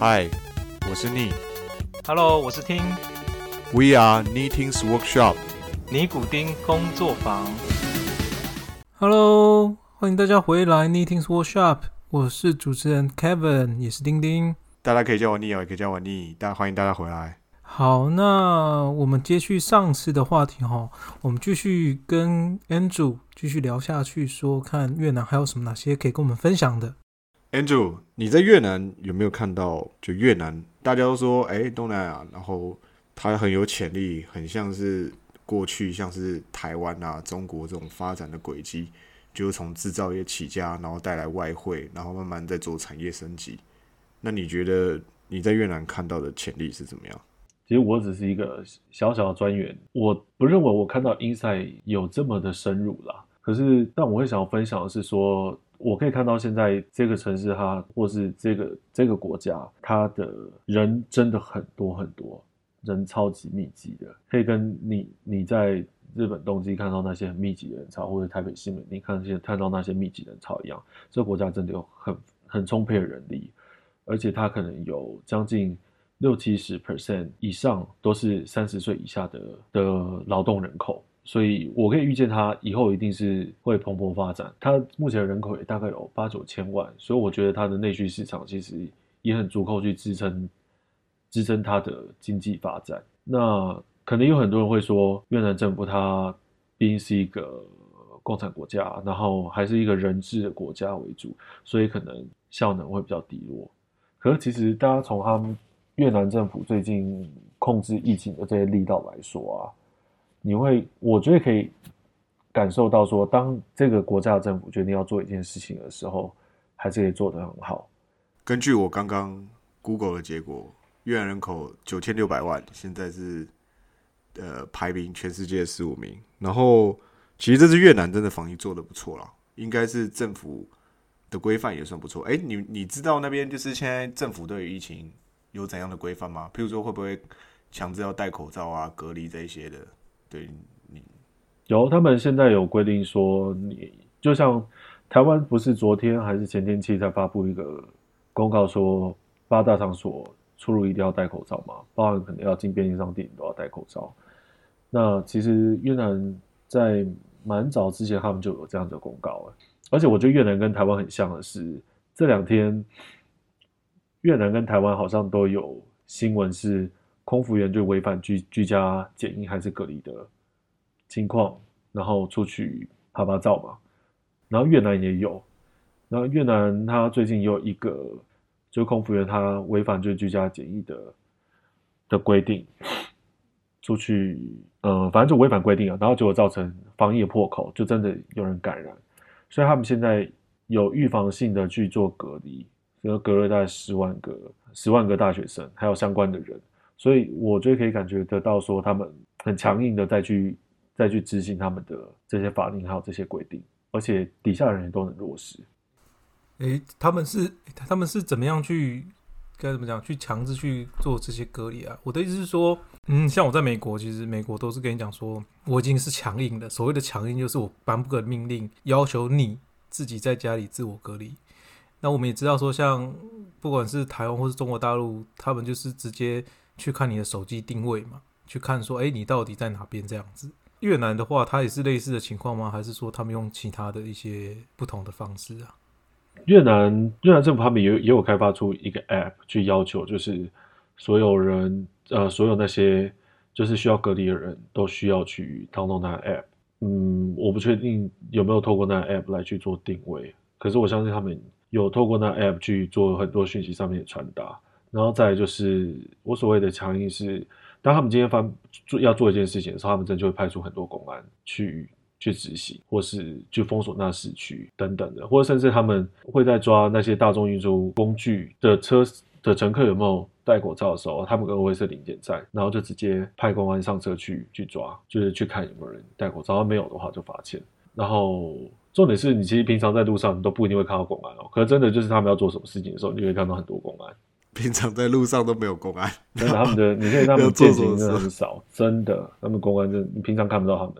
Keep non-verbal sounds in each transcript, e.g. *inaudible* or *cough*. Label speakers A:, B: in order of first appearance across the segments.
A: 嗨，我是逆。
B: Hello，我是听
A: We are Knitting's Workshop。
B: 尼古丁工作坊。
C: Hello，欢迎大家回来 Knitting's Workshop，我是主持人 Kevin，也是丁丁。
A: 大家可以叫我逆哦，也可以叫我逆。大欢迎大家回来。
C: 好，那我们接续上次的话题哈，我们继续跟 Andrew 继续聊下去，说看越南还有什么哪些可以跟我们分享的。
A: Andrew，你在越南有没有看到？就越南，大家都说，哎、东南亚，然后它很有潜力，很像是过去像是台湾啊、中国这种发展的轨迹，就是从制造业起家，然后带来外汇，然后慢慢在做产业升级。那你觉得你在越南看到的潜力是怎么样？
D: 其实我只是一个小小的专员，我不认为我看到 Inside 有这么的深入啦。可是，但我会想要分享的是说，我可以看到现在这个城市它，或是这个这个国家，它的人真的很多很多，人超级密集的，可以跟你你在日本东京看到那些很密集的人潮，或者台北新闻你看见看到那些密集人潮一样，这个国家真的有很很充沛的人力，而且它可能有将近。六七十 percent 以上都是三十岁以下的的劳动人口，所以我可以预见它以后一定是会蓬勃发展。它目前的人口也大概有八九千万，所以我觉得它的内需市场其实也很足够去支撑支撑它的经济发展。那可能有很多人会说，越南政府它毕竟是一个共产国家，然后还是一个人治的国家为主，所以可能效能会比较低落。可是其实大家从他们越南政府最近控制疫情的这些力道来说啊，你会，我觉得可以感受到说，当这个国家的政府决定要做一件事情的时候，还是可以做得很好。
A: 根据我刚刚 Google 的结果，越南人口九千六百万，现在是呃排名全世界十五名。然后其实这次越南真的防疫做的不错啦，应该是政府的规范也算不错。哎、你你知道那边就是现在政府对于疫情有怎样的规范吗？譬如说会不会强制要戴口罩啊、隔离这一些的？对你
D: 有，他们现在有规定说你，就像台湾不是昨天还是前天期才发布一个公告说，八大场所出入一定要戴口罩嘛，包含可能要进便利商店都要戴口罩。那其实越南在蛮早之前他们就有这样的公告了，而且我觉得越南跟台湾很像的是，这两天越南跟台湾好像都有新闻是空服员就违反居居家检疫还是隔离的情况，然后出去拍拍照嘛。然后越南也有，然后越南他最近也有一个就空服员他违反就居家检疫的的规定，出去呃反正就违反规定啊，然后结果造成防疫破口，就真的有人感染，所以他们现在有预防性的去做隔离，所以隔了大概十万个十万个大学生还有相关的人。所以我觉得可以感觉得到，说他们很强硬的再去再去执行他们的这些法令还有这些规定，而且底下人也都能落实。
C: 诶，他们是他们是怎么样去该怎么讲去强制去做这些隔离啊？我的意思是说，嗯，像我在美国，其实美国都是跟你讲说，我已经是强硬的。所谓的强硬，就是我颁布个命令，要求你自己在家里自我隔离。那我们也知道说，像不管是台湾或是中国大陆，他们就是直接去看你的手机定位嘛，去看说，诶，你到底在哪边这样子。越南的话，它也是类似的情况吗？还是说他们用其他的一些不同的方式啊？
D: 越南越南政府他们也也有开发出一个 App 去要求，就是所有人呃所有那些就是需要隔离的人都需要去 download 那 App。嗯，我不确定有没有透过那 App 来去做定位，可是我相信他们有透过那 App 去做很多讯息上面的传达。然后再就是我所谓的强硬是，当他们今天发做要做一件事情的时候，他们真的就会派出很多公安去去执行，或是去封锁那市区等等的，或者甚至他们会在抓那些大众运输工具的车的乘客有没有戴口罩的时候，他们可能会是零检站，然后就直接派公安上车去去抓，就是去看有没有人戴口罩，然后没有的话就罚钱。然后重点是你其实平常在路上你都不一定会看到公安哦，可是真的就是他们要做什么事情的时候，你就会看到很多公安。
A: 平常在路上都没有公安，
D: 真的，他们的 *laughs* 你看他
A: 要
D: 们
A: 做什么
D: 践行真的很少，真的，他们公安真的你平常看不到他们。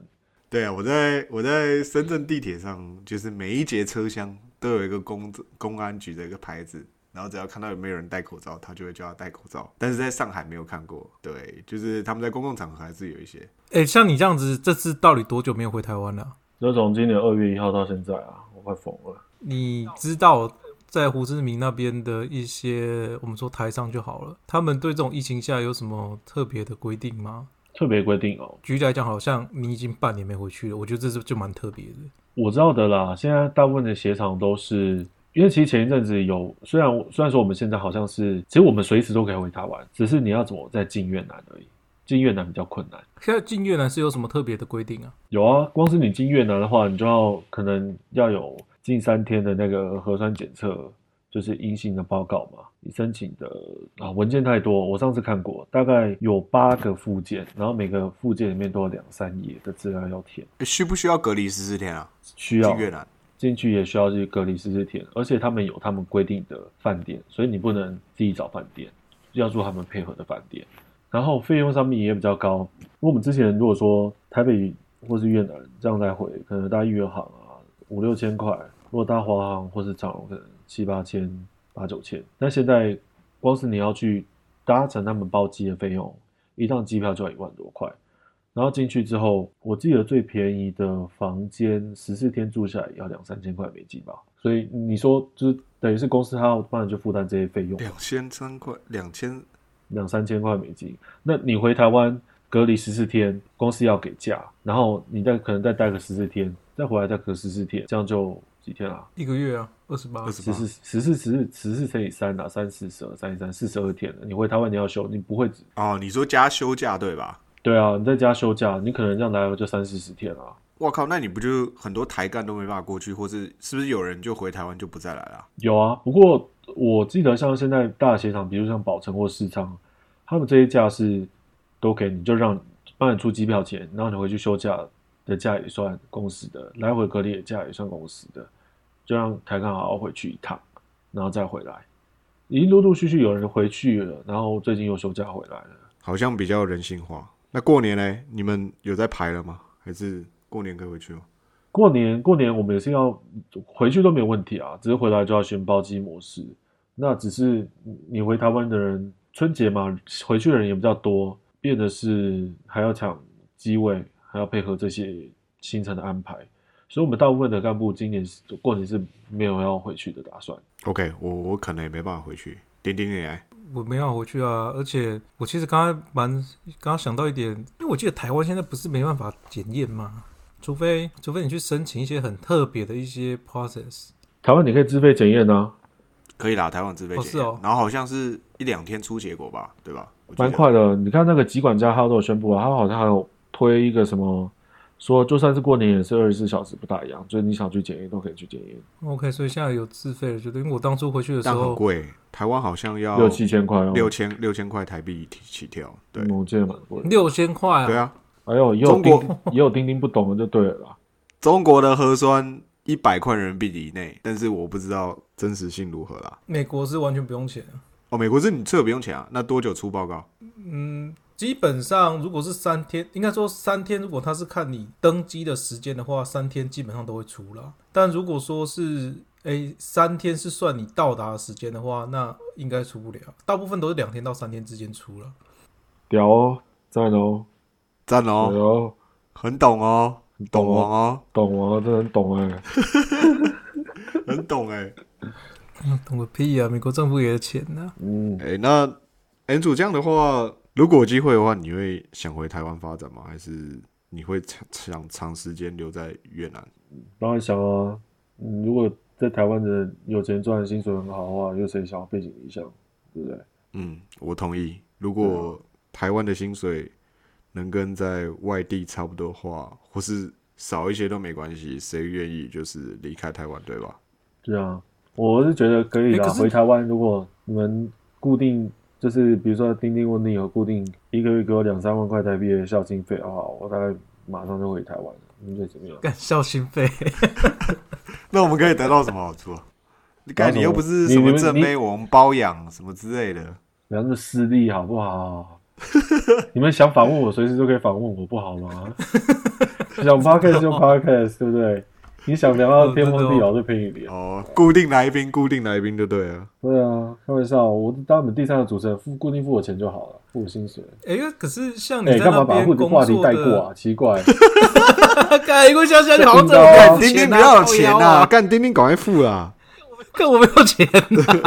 A: 对啊，我在我在深圳地铁上，就是每一节车厢都有一个公公安局的一个牌子，然后只要看到有没有人戴口罩，他就会叫他戴口罩。但是在上海没有看过，对，就是他们在公共场合还是有一些。
C: 哎、像你这样子，这次到底多久没有回台湾了、
D: 就从今年二月一号到现在啊，我快疯了。
C: 你知道在胡志明那边的一些，我们说台商就好了，他们对这种疫情下有什么特别的规定吗？
D: 特别规定哦，
C: 举例来讲，好像你已经半年没回去了，我觉得这是就蛮特别的。
D: 我知道的啦。现在大部分的鞋厂都是，因为其实前一阵子有，虽然虽然说我们现在好像是，其实我们随时都可以回台湾，只是你要怎么再进越南而已。进越南比较困难。
C: 现在进越南是有什么特别的规定啊？
D: 有啊，光是你进越南的话，你就要可能要有近三天的那个核酸检测，就是阴性的报告嘛。你申请的啊文件太多，我上次看过，大概有八个附件，然后每个附件里面都有两三页的资料要填，
A: 诶需不需要隔离十四天啊？
D: 需要
A: 进越南
D: 进去也需要去隔离十四天，而且他们有他们规定的饭店，所以你不能自己找饭店，要住他们配合的饭店。然后费用上面也比较高，因为我们之前如果说台北或是越南这样来回，可能搭越航啊五六千块，如果搭华航或是长荣可能七八千、八九千。那现在光是你要去搭乘他们包机的费用，一趟机票就要一万多块。然后进去之后，我记得最便宜的房间十四天住下来要两三千块美金吧。所以你说就是等于是公司他要帮你去负担这些费用，
A: 两千三块，两千
D: 两三千块美金。那你回台湾隔离十四天，公司要给假，然后你再可能再待个十四天，再回来再隔十四天，这样就几天啊？
C: 一个月啊，二十八
A: 二。十
D: 四十四十四十四乘以三啊，三四十二三十三四十二天了。你回台湾你要休，你不会只
A: 哦，你说加休假对吧？
D: 对啊，你在家休假，你可能这样来回就三四十天啊。
A: 我靠，那你不就很多台干都没办法过去，或是是不是有人就回台湾就不再来了？
D: 有啊，不过我记得像现在大的鞋厂，比如像宝城或市昌，他们这些假是都给你，就让帮你出机票钱，然后你回去休假的假也算公司的，来回隔离的假也算公司的，就让台康好好回去一趟，然后再回来。已经陆陆续续有人回去了，然后最近又休假回来了。
A: 好像比较人性化。那过年呢？你们有在排了吗？还是过年可以回去吗？
D: 过年过年我们也是要回去都没有问题啊，只是回来就要选包机模式。那只是你回台湾的人，春节嘛，回去的人也比较多，变的是还要抢机位，还要配合这些行程的安排。所以，我们大部分的干部今年是过年是没有要回去的打算。
A: OK，我我可能也没办法回去。点点点来，
C: 我没办法回去啊，而且我其实刚才蛮刚刚想到一点，因为我记得台湾现在不是没办法检验吗？除非除非你去申请一些很特别的一些 process，
D: 台湾你可以自费检验啊，
A: 可以啦，台湾自费检验、
C: 哦是哦
A: 然后好像是一两天出结果吧，对吧？
D: 蛮快的。你看那个疾管家他都有宣布啊，他好像还有推一个什么，说就算是过年也是二十四小时不大一样，就是你想去检验都可以去检验
C: ，OK，所以现在有自费的，觉得因为我当初回去的时
A: 但很
C: 候，
A: 贵，台湾好像要
D: 六七千块哦，
A: 六千六千块台币起起跳。对、
D: 嗯我记得蛮贵。
C: 六千块啊，
A: 对啊，
D: 哎呦，也有
A: 中国
D: 钉也有钉钉不懂的就对了啦。
A: 中国的核酸一百块人民币以内，但是我不知道真实性如何啦。
C: 美国是完全不用钱啊。
A: 哦，美国是你这个不用钱啊，那多久出报告？
C: 嗯，基本上如果是三天，应该说三天，如果他是看你登机的时间的话，三天基本上都会出了。但如果说是诶三天是算你到达的时间的话，那应该出不了。大部分都是两天到三天之间出了。
D: 屌哦，赞哦，对
A: 赞哦，
D: 哦，
A: 很懂哦，懂
D: 懂
A: 王哦，
D: 懂啊，真的很懂哎。*laughs*
A: 很懂哎、
C: 嗯，懂个屁啊！美国政府给的钱啊、
D: 嗯，
A: 哎、那 N 主这样的话，如果有机会的话，你会想回台湾发展吗？还是你会长想长时间留在越南？
D: 当然想啊，嗯，如果在台湾的有钱赚，薪水很好的话，有谁想要背井离乡，对不对？
A: 嗯，我同意。如果台湾的薪水能跟在外地差不多的话，或是少一些都没关系，谁愿意就是离开台湾，对吧？
D: 对啊，我是觉得可以啦。
C: 欸
D: 回台湾，如果你们固定就是比如说钉钉问你有固定一个月给我两三万块台币的孝心费的话，我大概马上就回台湾了。你觉得怎么样？
C: 干孝心费，*laughs*
A: 那我们可以得到什么好处？你看，你又不是什么正妹，我们包养什么之类的。
D: 不要那么势利好不好？*laughs* 你们想访问我，随时都可以访问我，不好吗？想 podcast 就 podcast，对不对？你想聊到天荒地老就陪你聊。
A: 哦，固定来宾，固定来宾就对了。
D: 对啊，开玩笑，我当你们第三个主持人，付固定付我钱就好了，付我薪水。
C: 哎、可是像你
D: 干嘛把话
C: 那边工
D: 话题，带过啊？奇怪，*laughs*
C: 干，因为像像你好像 *laughs* 真
D: 听到啊
C: 的
A: 干丁丁不要有钱啊！干丁丁赶快付啊！
C: 看我没有钱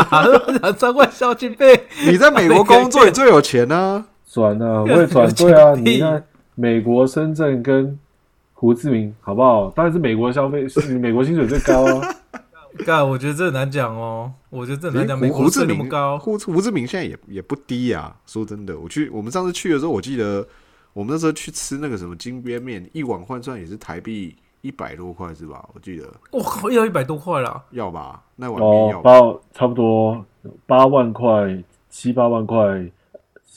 C: 啊，两三万孝敬费，
A: 你在美国工作，你最有钱啊！
D: 转啊，*laughs* 我也转。对啊，你看美国深圳跟胡志明好不好？当然是美国消费，是美国薪水最高啊。*laughs*
C: 干，我觉得这很难讲哦，我觉得这很难讲，美
A: 胡
C: 国税那
A: 胡志明
C: 么高，
A: 胡胡志明现在也也不低啊。说真的，我去我们上次去的时候，我记得我们那时候去吃那个什么金边面，一碗换算也是台币一百多块是吧？我记得
C: 我靠，要一百多块啦，
A: 要吧，那碗面要
D: 哦，八差不多八万块，七八万块，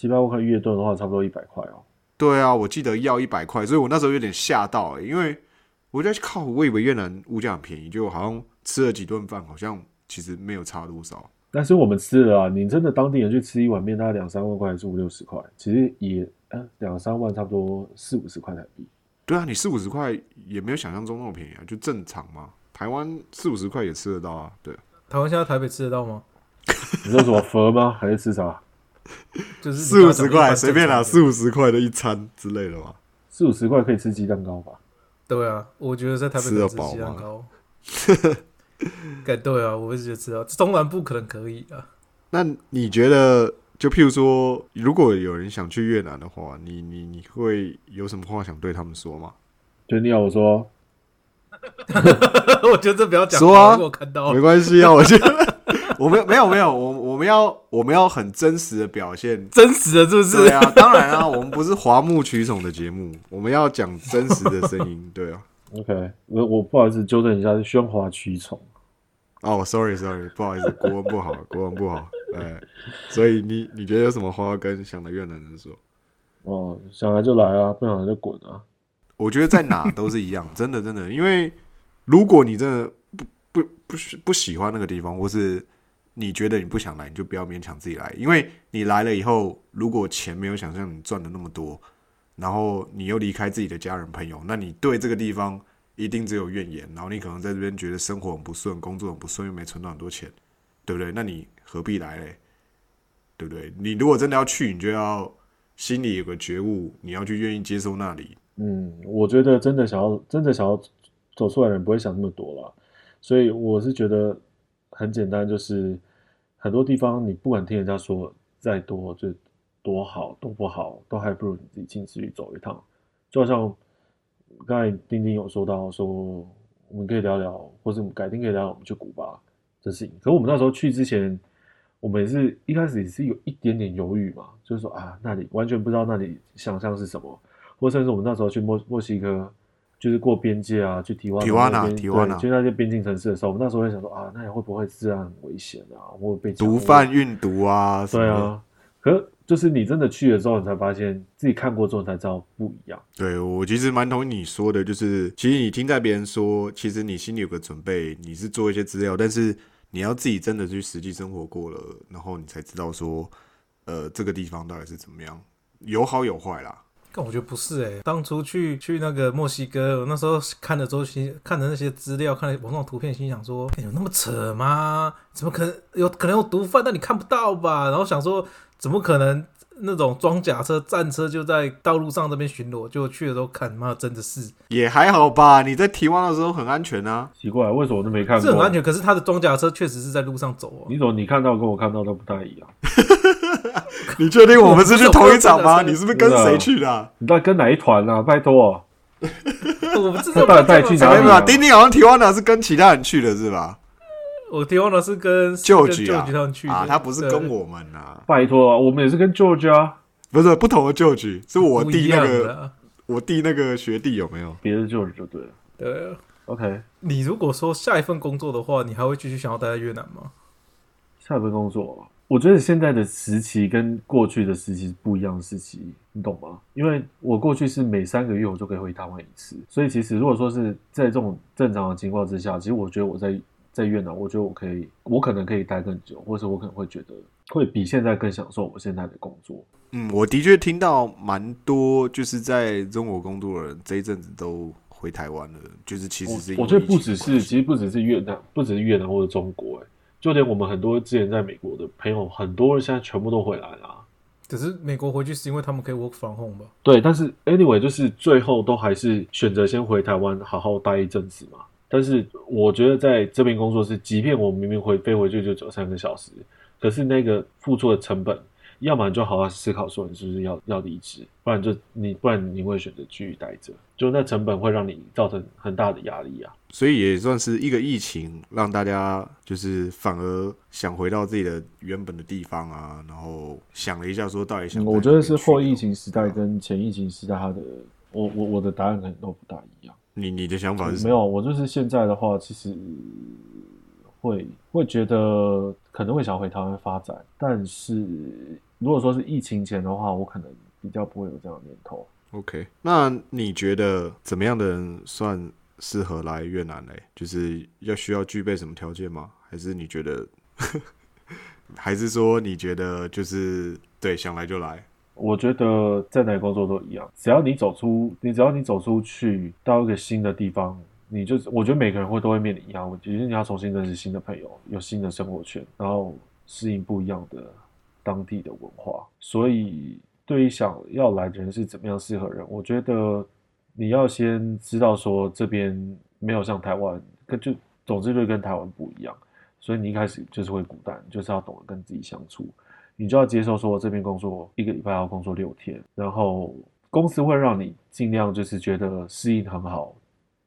D: 七八万块月盾的话，差不多一百块哦。
A: 对啊，我记得要一百块，所以我那时候有点吓到、欸，因为我在靠，我以为越南物价很便宜，就好像吃了几顿饭，好像其实没有差多少。
D: 但是我们吃了啊，你真的当地人去吃一碗面，大概两三万块还是五六十块，其实也呃两三万，差不多四五十块台币。
A: 对啊，你四五十块也没有想象中那么便宜啊，就正常嘛。台湾四五十块也吃得到啊，对。
C: 台湾现在台北吃得到吗？*laughs*
D: 你说什么佛吗？还是吃啥？*laughs*
C: 就是
A: 四五十块随便
C: 啦，
A: 四五十块的一餐之类的嘛。
D: 四五十块可以吃鸡蛋糕吧？
C: 对啊，我觉得在台北
A: 吃
C: 鸡蛋
A: 饱吗
C: 糕。干 *laughs* 对啊，我也觉得吃到，中南部可能可以啊。
A: 那你觉得，就譬如说，如果有人想去越南的话，你你你会有什么话想对他们说吗？
D: 就你要我说，*laughs*
C: 我觉得这不要讲，
A: 说啊
C: 我看到
A: 没关系啊，我觉得我们没有没有，我我们要我们要很真实的表现。
C: 真实的，是不是？
A: 对啊，当然啊，*laughs* 我们不是华木取宠的节目，我们要讲真实的声音。*laughs* 对啊
D: ，OK，我我不好意思纠正一下，是喧哗取宠。
A: 哦，sorry sorry，不好意思，国文不好，*laughs* 国文不好。哎，所以你你觉得有什么话要跟想的越南人说？
D: 哦，想来就来啊，不想来就滚啊。
A: 我觉得在哪都是一样，真的真的，因为如果你真的不不不喜不喜欢那个地方，或是你觉得你不想来，你就不要勉强自己来，因为你来了以后，如果钱没有想象你赚的那么多，然后你又离开自己的家人朋友，那你对这个地方一定只有怨言，然后你可能在这边觉得生活很不顺，工作很不顺，又没存到很多钱，对不对？那你何必来嘞？对不对？你如果真的要去，你就要心里有个觉悟，你要去愿意接受那里，
D: 嗯，我觉得真的想要真的想要走出来的人不会想那么多了，所以我是觉得很简单，就是很多地方你不管听人家说再多就多好多不好，都还不如你自己亲自去走一趟。就好像刚才丁丁有说到说，我们可以聊聊，或者我们改天可以聊聊我们去古巴这事情。可是我们那时候去之前，我们也是一开始也是有一点点犹豫嘛，就是说啊，那里完全不知道那里想象是什么。或甚至我们那时候去墨墨西哥，就是过边界啊，去提瓦
A: 提瓦纳提
D: 去那些边境城市的时候，我们那时候会想说啊，那里会不会治安很危险啊，会被
A: 毒贩运毒啊，
D: 对啊，可是就是你真的去了之后，你才发现自己看过之后才知道不一样。
A: 对我其实蛮同意你说的，就是其实你听在别人说，其实你心里有个准备，你是做一些资料，但是你要自己真的去实际生活过了，然后你才知道说，呃，这个地方到底是怎么样，有好有坏啦。
C: 但我觉得不是哎、当初去去那个墨西哥，我那时候看的周期看的那些资料，看了网上图片，心想说、欸有那么扯吗？怎么可能有可能有毒贩？但你看不到吧？然后想说，怎么可能那种装甲车、战车就在道路上这边巡逻？就去的时候看，妈真的是
A: 也还好吧，你在提望的时候很安全啊。
D: 奇怪，为什么我都没看过？
C: 是很安全，可是他的装甲车确实是在路上走哦、
D: 你怎么你看到跟我看到都不太一样？*laughs* *laughs*
A: 你确定我们是去同一场吗？你是不是跟谁去的啊、
D: 你到底跟哪一团啊？拜托，*laughs*
C: 我不知道
D: 他到底带去哪里啊
A: 没有，丁丁好像提完的是跟其他人去的是吧？
C: 我提完了是跟
A: 旧
C: 跟旧
A: 局啊
C: 局他们去的
A: 啊，他不是跟我们啊，
D: 拜托，我们也是跟 George 啊，
A: 不是不同的旧局，是我弟那个
C: 啊。
A: 我弟那个学弟有没有？
D: 别的 George 就对了。
C: 对啊
D: ，OK，
C: 你如果说下一份工作的话，你还会继续想要待在越南吗？
D: 下一份工作，我觉得现在的时期跟过去的时期是不一样的时期，你懂吗？因为我过去是每三个月我就可以回台湾一次，所以其实如果说是在这种正常的情况之下，其实我觉得我在在越南，我觉得我可以，我可能可以待更久，或者我可能会觉得会比现在更享受我现在的工作。
A: 嗯，我的确听到蛮多，就是在中国工作的人这一阵子都回回台湾了，就是其实是
D: 我我觉得不只是，其实不只是越南，不只是越南或者中国、欸，就连我们很多之前在美国的朋友，很多人现在全部都回来了啊。
C: 只是美国回去是因为他们可以 work from home 吧？
D: 对，但是 anyway，就是最后都还是选择先回台湾好好待一阵子嘛。但是我觉得在这边工作是，即便我明明回飞回去就只有三个小时，可是那个付出的成本，要么你就好好思考说你是不是要要离职，不然就你不然你会选择继续待着，就那成本会让你造成很大的压力啊。
A: 所以也算是一个疫情，让大家就是反而想回到自己的原本的地方啊，然后想了一下，说到底想
D: 嗯我觉得是后疫
A: 哦
D: 情时代跟前疫情时代，它的我我我的答案可能都不大一样。
A: 你你的想法是什么
D: 没有，我就是现在的话，其实会会觉得可能会想回台湾发展，但是如果说是疫情前的话，我可能比较不会有这样的念头。
A: OK，那你觉得怎么样的人算适合来越南嘞？就是要需要具备什么条件吗？还是你觉得，*laughs* 还是说你觉得就是对想来就来？
D: 我觉得在哪里工作都一样，只要你走出，你只要你走出去到一个新的地方，你就是我觉得每个人会都会面临一样问题，就是你要重新认识新的朋友，有新的生活圈，然后适应不一样的当地的文化。所以对于想要来的人是怎么样适合人，我觉得你要先知道说这边没有像台湾，跟就总之就跟台湾不一样，所以你一开始就是会孤单，就是要懂得跟自己相处。你就要接受说这边工作一个礼拜要工作六天，然后公司会让你尽量就是觉得适应很好，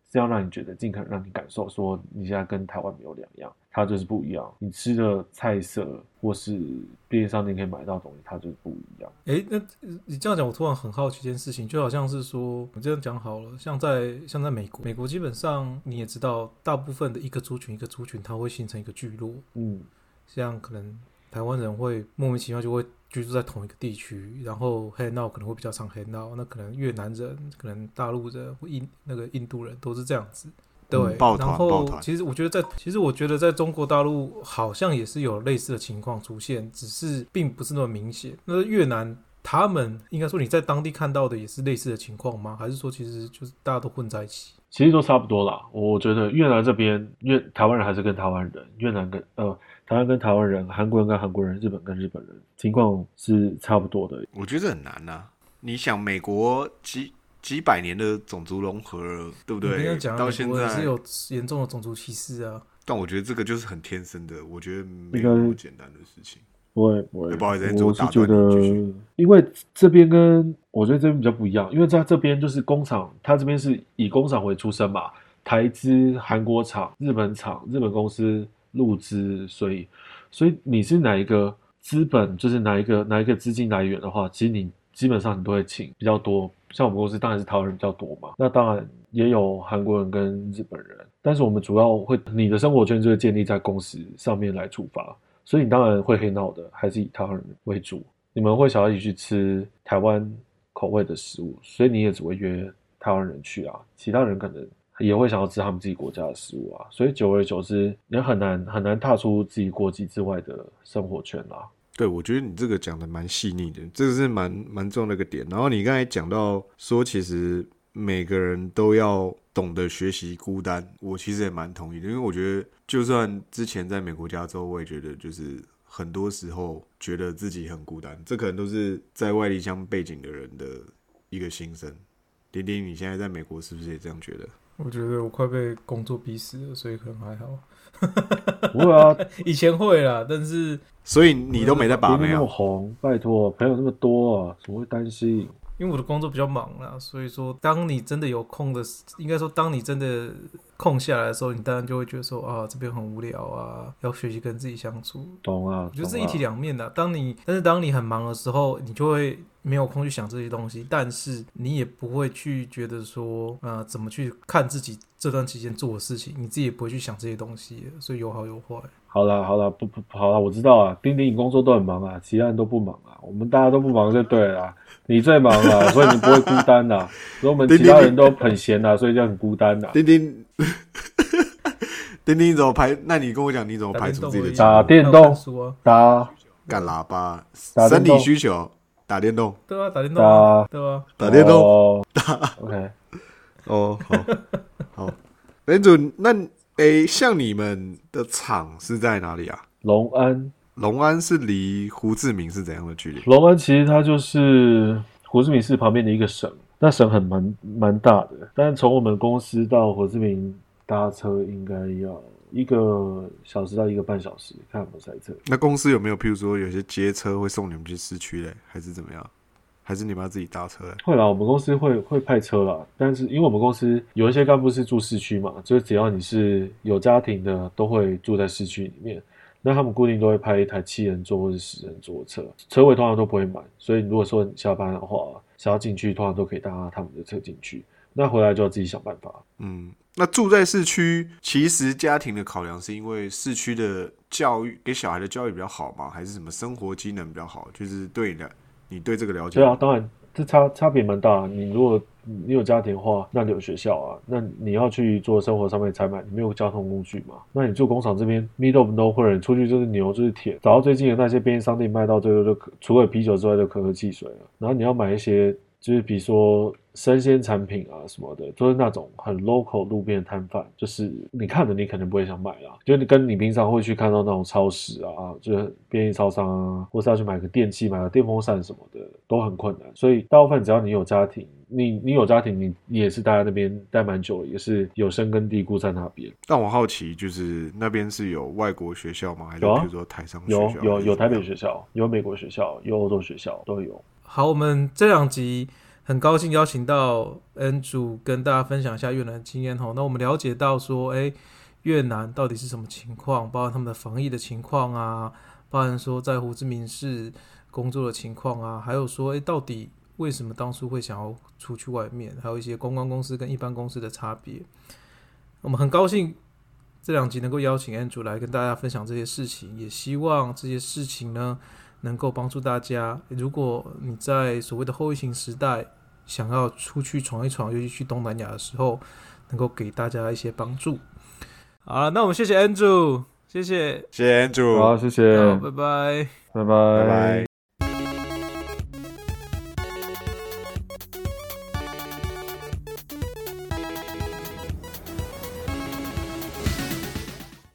D: 这样让你觉得尽可能让你感受说你现在跟台湾没有两样，它就是不一样。你吃的菜色或是便利商店可以买到的东西，它就是不一样。
C: 诶，那呃你这样讲，我突然很好奇一件事情，就好像是说，我这样讲好了，像在像在美国，美国基本上你也知道，大部分的一个族群一个族群，它会形成一个聚落，
D: 嗯，
C: 像可能台湾人会莫名其妙就会居住在同一个地区，然后黑闹可能会比较常黑闹，那可能越南人、可能大陆人或印那个印度人都是这样子。对，
A: 嗯抱团
C: 然后
A: 抱团
C: 其实我觉得在，其实我觉得在中国大陆好像也是有类似的情况出现，只是并不是那么明显。那越南他们应该说你在当地看到的也是类似的情况吗？还是说其实就是大家都混在一起？
D: 其实都差不多啦。我觉得越南这边越台湾人还是跟台湾人，越南跟呃台湾跟台湾人，韩国人跟韩国人，日本跟日本人，情况是差不多的。
A: 我觉得这很难呐、你想，美国几几百年的种族融合了，对不对到
C: 美
A: 现在，
C: 也是有严重的种族歧视啊。
A: 但我觉得这个就是很天生的，我觉得没有那么简单的事情。
D: 不会不会，
A: 不好意思
D: 我是觉得因为这边跟我觉得这边比较不一样，因为在这边就是工厂，它这边是以工厂为出身嘛，台资、韩国厂、日本厂、日本公司入资，所以所以你是哪一个资本，就是哪一个哪一个资金来源的话，其实你基本上你都会请比较多。像我们公司当然是台湾人比较多嘛，那当然也有韩国人跟日本人，但是我们主要会你的生活圈就会建立在公司上面来出发。所以你当然会黑闹的，还是以台湾人为主。你们会想要一起去吃台湾口味的食物，所以你也只会约台湾人去啊，其他人可能也会想要吃他们自己国家的食物啊。所以久而久之，也很难很难踏出自己国籍之外的生活圈啦。
A: 对，我觉得你这个讲的蛮细腻的，这个是蛮蛮重要的一个点。然后你刚才讲到说，其实每个人都要懂得学习孤单，我其实也蛮同意的，因为我觉得，就算之前在美国加州，我也觉得就是很多时候觉得自己很孤单，这可能都是在外离乡背景的人的一个心声。点点，你现在在美国是不是也这样觉得？
C: 我觉得我快被工作逼死了，所以可能还好。*laughs*
D: 不会啊，
C: 以前会啦，但是
A: 所以你都没在把
D: 你那么
A: 妹啊？
D: 红，拜托，朋友那么多啊，怎么会担心？
C: 因为我的工作比较忙啦，所以说当你真的有空的时，应该说当你真的空下来的时候，你当然就会觉得说啊，这边很无聊啊，要学习跟自己相处。
D: 懂啊？
C: 我觉得是
D: 懂啊
C: 一体两面的。当你但是当你很忙的时候，你就会没有空去想这些东西，但是你也不会去觉得说，呃，怎么去看自己这段期间做的事情，你自己也不会去想这些东西，所以有好有坏。
D: 好了好了，不不好了，我知道啊，丁丁你工作都很忙啊，其他人都不忙啊，我们大家都不忙就对了啦，*laughs* 你最忙了，所以你不会孤单啦，*laughs* 所以我们其他人都很闲啊，所以就很孤单啦。
A: 丁丁，丁丁，*laughs* 你怎么排？那你跟我讲，你怎么排除自己的
C: 打
D: 电动打
A: 干喇叭，
D: 打电动
A: 生理需求，打电动，
C: 对啊，打电动啊，对啊，
A: 打电动。
D: 哦 *laughs* OK，
A: 哦，好，好。Andrew，那诶，像你们的厂是在哪里啊？
D: 隆安，
A: 隆安是离胡志明是怎样的距离？
D: 隆安其实它就是胡志明市旁边的一个省，那省很蛮蛮大的，但是从我们公司到胡志明搭车应该要一个小时到一个半小时，看有没有塞车。
A: 那公司有没有，譬如说有些街车会送你们去市区嘞，还是怎么样？还是你们要自己搭车嘞？
D: 会啦，我们公司会会派车啦，但是因为我们公司有一些干部是住市区嘛，就是只要你是有家庭的，都会住在市区里面。那他们固定都会派一台七人座或者十人座的车，车位通常都不会满，所以如果说你下班的话，想要进去，通常都可以搭他们的车进去。那回来就要自己想办法。
A: 嗯，那住在市区，其实家庭的考量是因为市区的教育给小孩的教育比较好嘛？还是什么生活机能比较好？就是对你的，你对这个了解？
D: 对啊，当然这差差别蛮大。你如果你有家庭的话，那你有学校啊，那你要去做生活上面采买，你没有交通工具嘛？那你住工厂这边，middle of nowhere，出去就是牛就是铁，找到最近的那些便利商店卖到最后就可除了啤酒之外就可喝汽水了。然后你要买一些。就是比如说生鲜产品啊什么的，都是那种很 local 路边摊贩，就是你看着你肯定不会想买啦，就你跟你平常会去看到那种超市啊，就是便利超商啊，或是要去买个电器、买个电风扇什么的，都很困难。所以大部分只要你有家庭，你你有家庭，你你也是待在那边待蛮久，也是有生根蒂固在那边。
A: 但我好奇，就是那边是有外国学校吗？还是说台商学
D: 有
A: 校？
D: 有有台北。
A: 学
D: 校，有美国学校，有欧洲学校，都有。
C: 好，我们这两集很高兴邀请到 Andrew 跟大家分享一下越南经验吼。那我们了解到说，哎，越南到底是什么情况，包含他们的防疫的情况啊，包含说在胡志明市工作的情况啊，还有说，哎，到底为什么当初会想要出去外面，还有一些公关公司跟一般公司的差别。我们很高兴这两集能够邀请 Andrew 来跟大家分享这些事情，也希望这些事情呢。能够帮助大家。如果你在所谓的后疫情时代想要出去闯一闯，尤其去东南亚的时候，能够给大家一些帮助。好了，那我们谢谢 Andrew，谢谢，
A: 谢谢 Andrew，
D: 好，谢谢，
C: 好，拜拜。
D: 拜拜，
A: 拜拜。